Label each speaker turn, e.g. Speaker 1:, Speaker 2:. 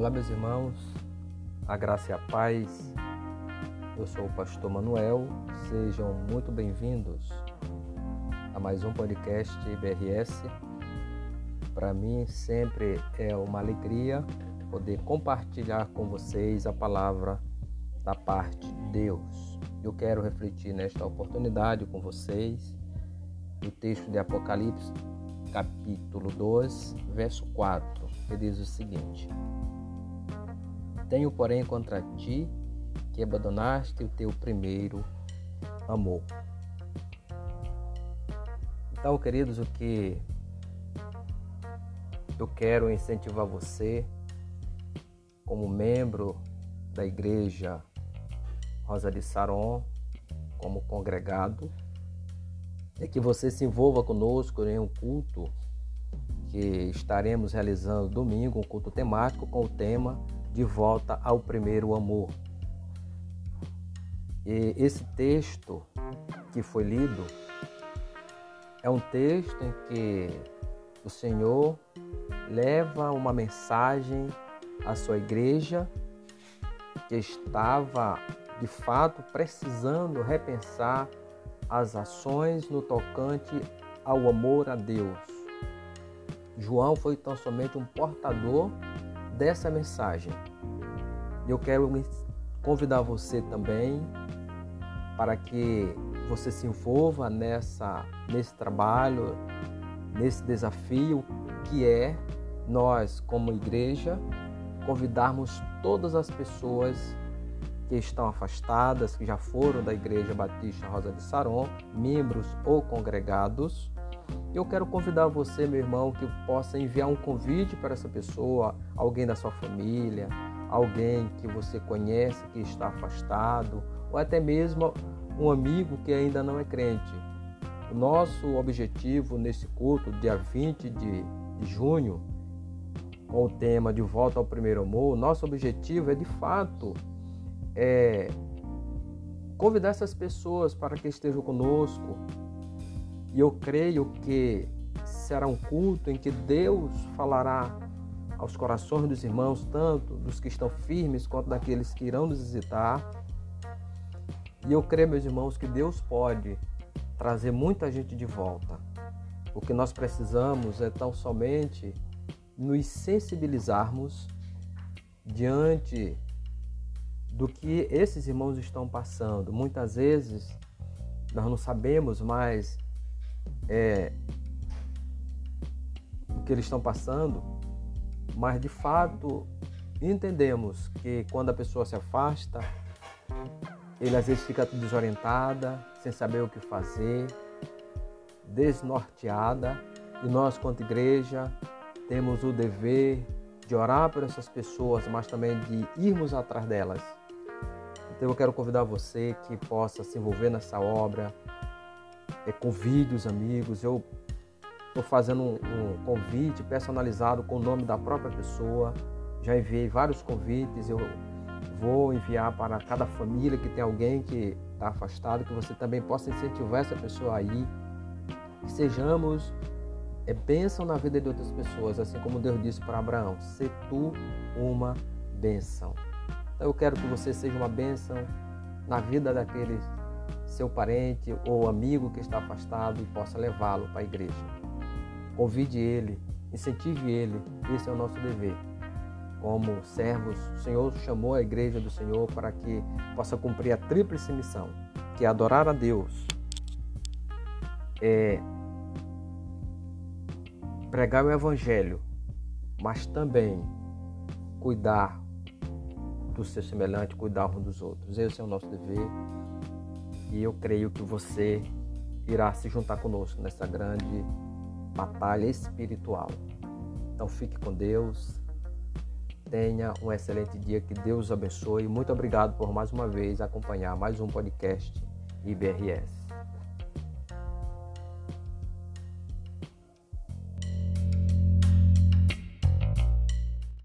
Speaker 1: Olá, meus irmãos, a graça e a paz. Eu sou o pastor Manuel, sejam muito bem-vindos a mais um podcast IBRS. Para mim, sempre é uma alegria poder compartilhar com vocês a palavra da parte de Deus. Eu quero refletir nesta oportunidade com vocês o texto de Apocalipse, capítulo 2, verso 4, que diz o seguinte: tenho, porém, contra ti que abandonaste o teu primeiro amor. Então, queridos, o que eu quero incentivar você, como membro da igreja Rosa de Saron, como congregado, é que você se envolva conosco em um culto que estaremos realizando domingo, um culto temático com o tema de volta ao primeiro amor. E esse texto que foi lido é um texto em que o Senhor leva uma mensagem à sua igreja que estava de fato precisando repensar as ações no tocante ao amor a Deus. João foi tão somente um portador dessa mensagem. Eu quero convidar você também para que você se envolva nessa nesse trabalho, nesse desafio que é nós como igreja convidarmos todas as pessoas que estão afastadas, que já foram da Igreja Batista Rosa de Saron, membros ou congregados, eu quero convidar você, meu irmão, que possa enviar um convite para essa pessoa, alguém da sua família, alguém que você conhece que está afastado, ou até mesmo um amigo que ainda não é crente. O nosso objetivo nesse culto, dia 20 de junho, com o tema de volta ao primeiro amor, nosso objetivo é de fato é, convidar essas pessoas para que estejam conosco, e eu creio que será um culto em que Deus falará aos corações dos irmãos, tanto dos que estão firmes quanto daqueles que irão nos visitar. E eu creio, meus irmãos, que Deus pode trazer muita gente de volta. O que nós precisamos é tão somente nos sensibilizarmos diante do que esses irmãos estão passando. Muitas vezes nós não sabemos mais é, o que eles estão passando, mas de fato entendemos que quando a pessoa se afasta, ele às vezes fica desorientada, sem saber o que fazer, desnorteada, e nós, quanto igreja, temos o dever de orar por essas pessoas, mas também de irmos atrás delas. Então eu quero convidar você que possa se envolver nessa obra, é, convide os amigos. Eu estou fazendo um, um, convite personalizado com o nome da própria pessoa. Já enviei vários convites. Eu vou enviar para cada família que tem alguém que está afastado, que você também possa incentivar essa pessoa aí. Que sejamos é bênção na vida de outras pessoas, assim como Deus disse para Abraão: "Se tu uma bênção". Então eu quero que você seja uma bênção na vida daqueles seu parente ou amigo que está afastado e possa levá-lo para a igreja. Convide ele, incentive ele, esse é o nosso dever. Como servos, o Senhor chamou a igreja do Senhor para que possa cumprir a tríplice missão, que é adorar a Deus, é pregar o evangelho, mas também cuidar do seu semelhante, cuidar um dos outros. Esse é o nosso dever e eu creio que você irá se juntar conosco nessa grande batalha espiritual. Então fique com Deus. Tenha um excelente dia, que Deus abençoe. Muito obrigado por mais uma vez acompanhar mais um podcast IBRS.